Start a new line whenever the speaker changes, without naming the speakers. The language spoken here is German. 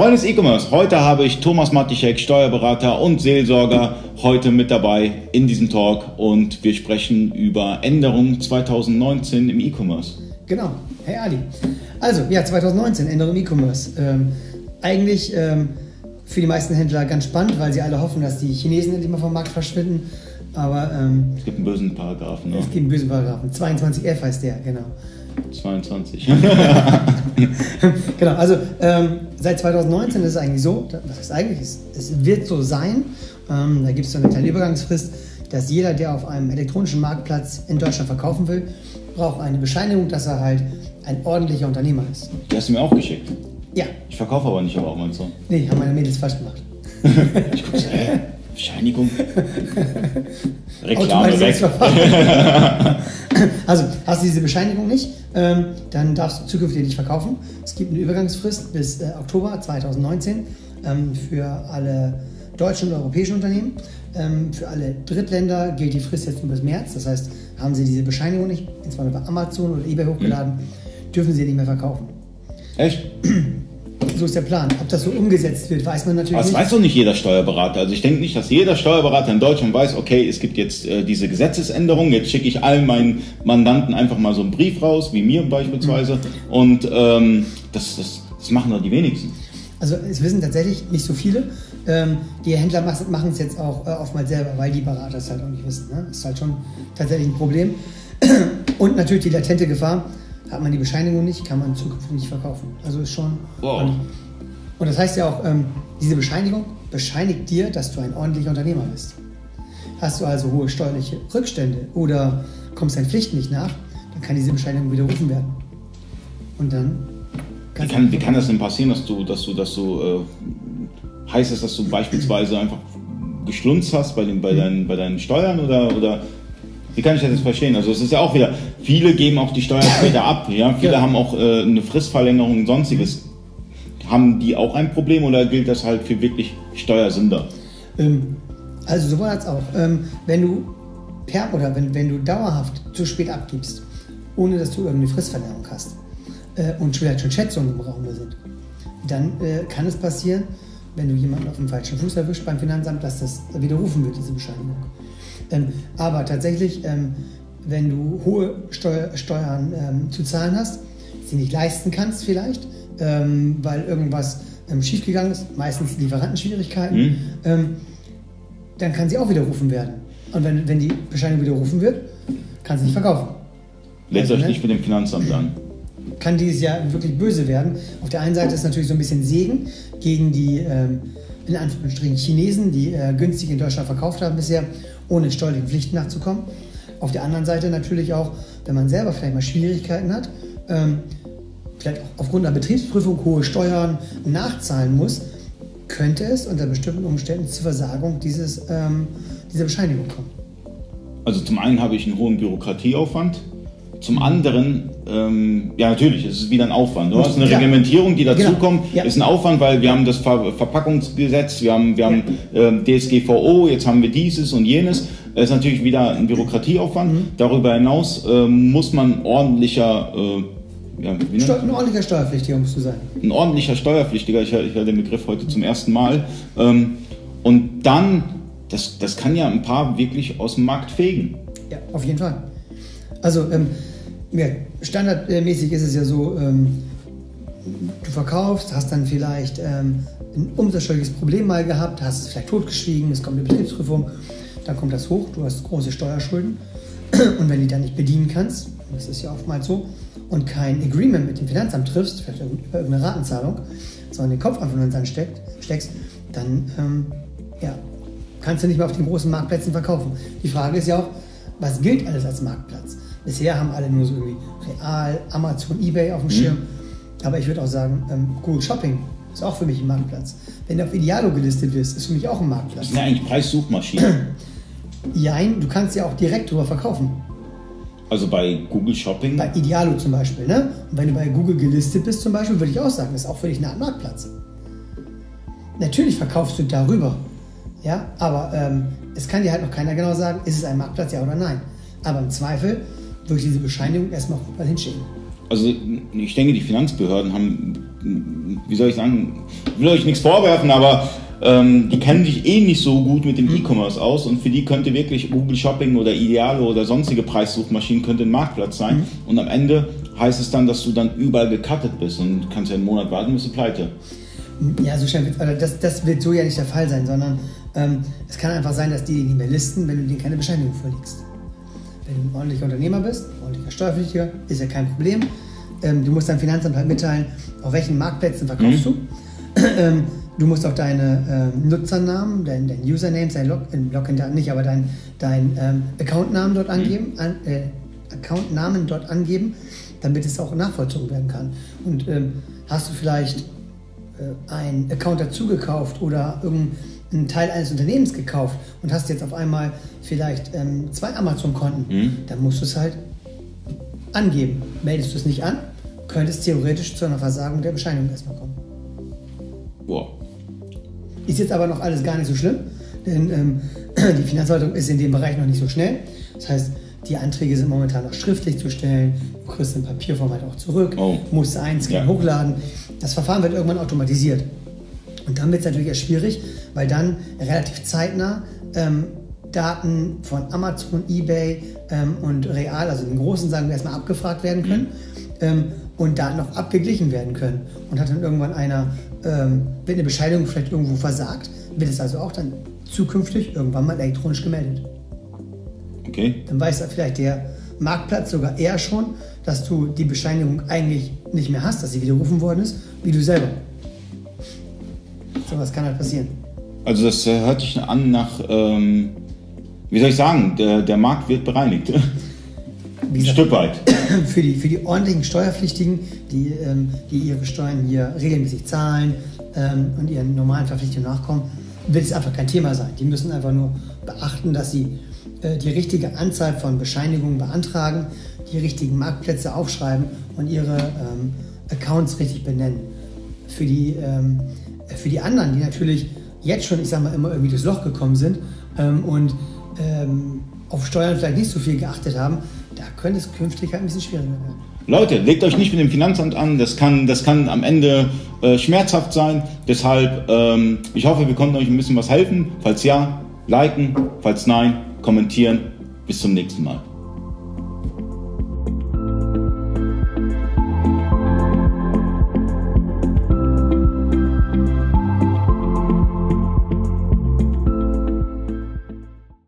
Freunde des E-Commerce, heute habe ich Thomas Matischek, Steuerberater und Seelsorger, heute mit dabei in diesem Talk und wir sprechen über Änderungen 2019 im E-Commerce.
Genau, hey Ali. Also, ja, 2019, Änderungen im E-Commerce. Ähm, eigentlich ähm, für die meisten Händler ganz spannend, weil sie alle hoffen, dass die Chinesen endlich mal vom Markt verschwinden. Aber
ähm, es gibt einen bösen Paragraphen.
Ne? Es gibt einen bösen Paragraphen. 22f heißt der, genau.
22.
genau, also ähm, seit 2019 ist es eigentlich so, was heißt eigentlich, es, es wird so sein, ähm, da gibt es so eine kleine Übergangsfrist, dass jeder, der auf einem elektronischen Marktplatz in Deutschland verkaufen will, braucht eine Bescheinigung, dass er halt ein ordentlicher Unternehmer ist.
Die hast du mir auch geschickt.
Ja.
Ich verkaufe aber nicht auf Amazon.
Nee, haben meine Mädels falsch gemacht.
ich gucke so, hä? Bescheinigung? Reklame weg.
also, hast du diese Bescheinigung nicht, ähm, dann darfst du zukünftig nicht verkaufen. Es gibt eine Übergangsfrist bis äh, Oktober 2019 ähm, für alle deutschen und europäischen Unternehmen. Ähm, für alle Drittländer gilt die Frist jetzt nur bis März. Das heißt, haben sie diese Bescheinigung nicht, insbesondere bei Amazon oder eBay hochgeladen, mhm. dürfen sie nicht mehr verkaufen.
Echt?
So ist der Plan. Ob das so umgesetzt wird, weiß man natürlich
das
nicht.
weiß doch nicht jeder Steuerberater. Also ich denke nicht, dass jeder Steuerberater in Deutschland weiß, okay, es gibt jetzt äh, diese Gesetzesänderung, jetzt schicke ich allen meinen Mandanten einfach mal so einen Brief raus, wie mir beispielsweise. Mhm. Und ähm, das, das, das machen doch die wenigsten.
Also es wissen tatsächlich nicht so viele. Ähm, die Händler machen es jetzt auch äh, oftmals selber, weil die Berater es halt auch nicht wissen. Ne? Das ist halt schon tatsächlich ein Problem. Und natürlich die latente Gefahr, hat man die Bescheinigung nicht, kann man zukünftig nicht verkaufen. Also ist schon.
Wow.
Ähm, und das heißt ja auch, ähm, diese Bescheinigung bescheinigt dir, dass du ein ordentlicher Unternehmer bist. Hast du also hohe steuerliche Rückstände oder kommst deinen Pflichten nicht nach, dann kann diese Bescheinigung widerrufen werden. Und dann.
Wie kann, wie kann das denn passieren, dass du, dass du, dass du, äh, heißt es, dass du beispielsweise einfach geschlunzt hast bei, den, bei, mhm. deinen, bei deinen Steuern oder, oder wie kann ich das jetzt verstehen? Also es ist ja auch wieder, viele geben auch die Steuern später ab. Ja? Viele ja. haben auch äh, eine Fristverlängerung und sonstiges. Haben die auch ein Problem oder gilt das halt für wirklich Steuersünder?
Ähm, also sowohl als auch. Ähm, wenn du per oder wenn, wenn du dauerhaft zu spät abgibst, ohne dass du irgendeine Fristverlängerung hast äh, und vielleicht schon Schätzungen im Raum sind, dann äh, kann es passieren, wenn du jemanden auf dem falschen Fuß erwischt beim Finanzamt, dass das widerrufen wird, diese Bescheinigung. Ähm, aber tatsächlich, ähm, wenn du hohe Steuer, Steuern ähm, zu zahlen hast, sie nicht leisten kannst vielleicht, ähm, weil irgendwas ähm, schiefgegangen ist, meistens Lieferantenschwierigkeiten, mhm. Ähm, dann kann sie auch widerrufen werden. Und wenn, wenn die Bescheinigung widerrufen wird, kann sie nicht verkaufen.
Lässt also, euch ne? nicht mit dem Finanzamt an.
Kann dieses Jahr wirklich böse werden. Auf der einen Seite ist es natürlich so ein bisschen Segen gegen die in Anführungsstrichen Chinesen, die äh, günstig in Deutschland verkauft haben bisher ohne steuerlichen Pflichten nachzukommen. Auf der anderen Seite natürlich auch, wenn man selber vielleicht mal Schwierigkeiten hat, ähm, vielleicht auch aufgrund einer Betriebsprüfung hohe Steuern nachzahlen muss, könnte es unter bestimmten Umständen zur Versagung dieses, ähm, dieser Bescheinigung kommen.
Also zum einen habe ich einen hohen Bürokratieaufwand, zum anderen, ähm, ja natürlich, es ist wieder ein Aufwand. Du hast eine ja. Reglementierung, die dazukommt, genau. ja. ist ein Aufwand, weil wir haben das Ver Verpackungsgesetz, wir haben, wir haben äh, DSGVO, jetzt haben wir dieses und jenes. Das ist natürlich wieder ein Bürokratieaufwand. Mhm. Darüber hinaus äh, muss man ordentlicher äh,
ja, ein ordentlicher Steuerpflichtiger musst du sein.
Ein ordentlicher Steuerpflichtiger, ich, ich höre den Begriff heute zum ersten Mal. Ähm, und dann, das, das kann ja ein paar wirklich aus dem Markt fegen.
Ja, auf jeden Fall. Also ähm, ja, standardmäßig ist es ja so, ähm, du verkaufst, hast dann vielleicht ähm, ein umsatzsteuerliches Problem mal gehabt, hast es vielleicht totgeschwiegen, es kommt eine Betriebsprüfung, dann kommt das hoch, du hast große Steuerschulden und wenn du die dann nicht bedienen kannst, das ist ja oftmals so, und kein Agreement mit dem Finanzamt triffst, vielleicht über irgendeine Ratenzahlung, sondern den Kopf einfach nur in den Sand steckst, dann ähm, ja, kannst du nicht mehr auf den großen Marktplätzen verkaufen. Die Frage ist ja auch, was gilt alles als Marktplatz? Bisher haben alle nur so irgendwie Real, Amazon, Ebay auf dem mhm. Schirm. Aber ich würde auch sagen, ähm, Google Shopping ist auch für mich ein Marktplatz. Wenn du auf Idealo gelistet wirst, ist für mich auch ein Marktplatz. Das
ja eigentlich Preissuchmaschinen.
Jein, du kannst ja auch direkt drüber verkaufen.
Also bei Google Shopping?
Bei Idealo zum Beispiel. Ne? Und wenn du bei Google gelistet bist zum Beispiel, würde ich auch sagen, das ist auch für dich Art Marktplatz. Natürlich verkaufst du darüber. Ja, aber ähm, es kann dir halt noch keiner genau sagen, ist es ein Marktplatz, ja oder nein. Aber im Zweifel durch diese Bescheinigung erstmal mal hinschicken.
Also ich denke, die Finanzbehörden haben wie soll ich sagen, will euch nichts vorwerfen, aber ähm, die kennen sich eh nicht so gut mit dem mhm. E-Commerce aus und für die könnte wirklich Google Shopping oder Idealo oder sonstige Preissuchmaschinen könnte ein Marktplatz sein. Mhm. Und am Ende heißt es dann, dass du dann überall gecuttet bist und kannst ja einen Monat warten, bist du pleite.
Ja, so schnell wird, also das, das wird so ja nicht der Fall sein, sondern ähm, es kann einfach sein, dass die nicht mehr listen, wenn du denen keine Bescheinigung vorlegst. Wenn du ein ordentlicher Unternehmer bist, ordentlicher Steuerpflichtiger, ist ja kein Problem. Ähm, du musst deinem Finanzamt halt mitteilen, auf welchen Marktplätzen verkaufst mhm. du. ähm, du musst auch deine ähm, Nutzernamen, dein, dein Username, dein Log Login-Daten nicht, aber dein, dein ähm, Accountnamen dort mhm. angeben, an, äh, Accountnamen dort angeben, damit es auch nachvollzogen werden kann. Und ähm, hast du vielleicht äh, einen Account dazugekauft oder irgendeinen Teil eines Unternehmens gekauft und hast jetzt auf einmal vielleicht ähm, zwei Amazon-Konten, mhm. dann musst du es halt angeben. Meldest du es nicht an, könnte es theoretisch zu einer Versagung der Bescheinigung erstmal kommen. Boah. Ist jetzt aber noch alles gar nicht so schlimm, denn ähm, die Finanzverwaltung ist in dem Bereich noch nicht so schnell. Das heißt, die Anträge sind momentan noch schriftlich zu stellen. Du kriegst in Papierformat auch zurück, oh. musst einscannen, ja. hochladen. Das Verfahren wird irgendwann automatisiert. Und dann wird es natürlich erst schwierig, weil dann relativ zeitnah ähm, Daten von Amazon, eBay ähm, und Real, also den großen, sagen wir erstmal, abgefragt werden können ähm, und Daten auch abgeglichen werden können. Und hat dann irgendwann einer, ähm, wird eine Bescheinigung vielleicht irgendwo versagt, wird es also auch dann zukünftig irgendwann mal elektronisch gemeldet. Okay. Dann weiß vielleicht der Marktplatz sogar eher schon, dass du die Bescheinigung eigentlich nicht mehr hast, dass sie widerrufen worden ist, wie du selber. So was kann halt passieren.
Also das äh, hört sich an nach, ähm, wie soll ich sagen, der, der Markt wird bereinigt.
Ein Stück weit. Für die, für die ordentlichen Steuerpflichtigen, die, ähm, die ihre Steuern hier regelmäßig zahlen ähm, und ihren normalen Verpflichtungen nachkommen, wird es einfach kein Thema sein. Die müssen einfach nur beachten, dass sie äh, die richtige Anzahl von Bescheinigungen beantragen, die richtigen Marktplätze aufschreiben und ihre ähm, Accounts richtig benennen. Für die, ähm, für die anderen, die natürlich jetzt schon, ich sag mal, immer irgendwie durchs Loch gekommen sind ähm, und ähm, auf Steuern vielleicht nicht so viel geachtet haben, da könnte es künftig halt ein bisschen schwieriger werden.
Leute, legt euch nicht mit dem Finanzamt an, das kann, das kann am Ende äh, schmerzhaft sein. Deshalb, ähm, ich hoffe, wir konnten euch ein bisschen was helfen. Falls ja, liken, falls nein, kommentieren. Bis zum nächsten Mal.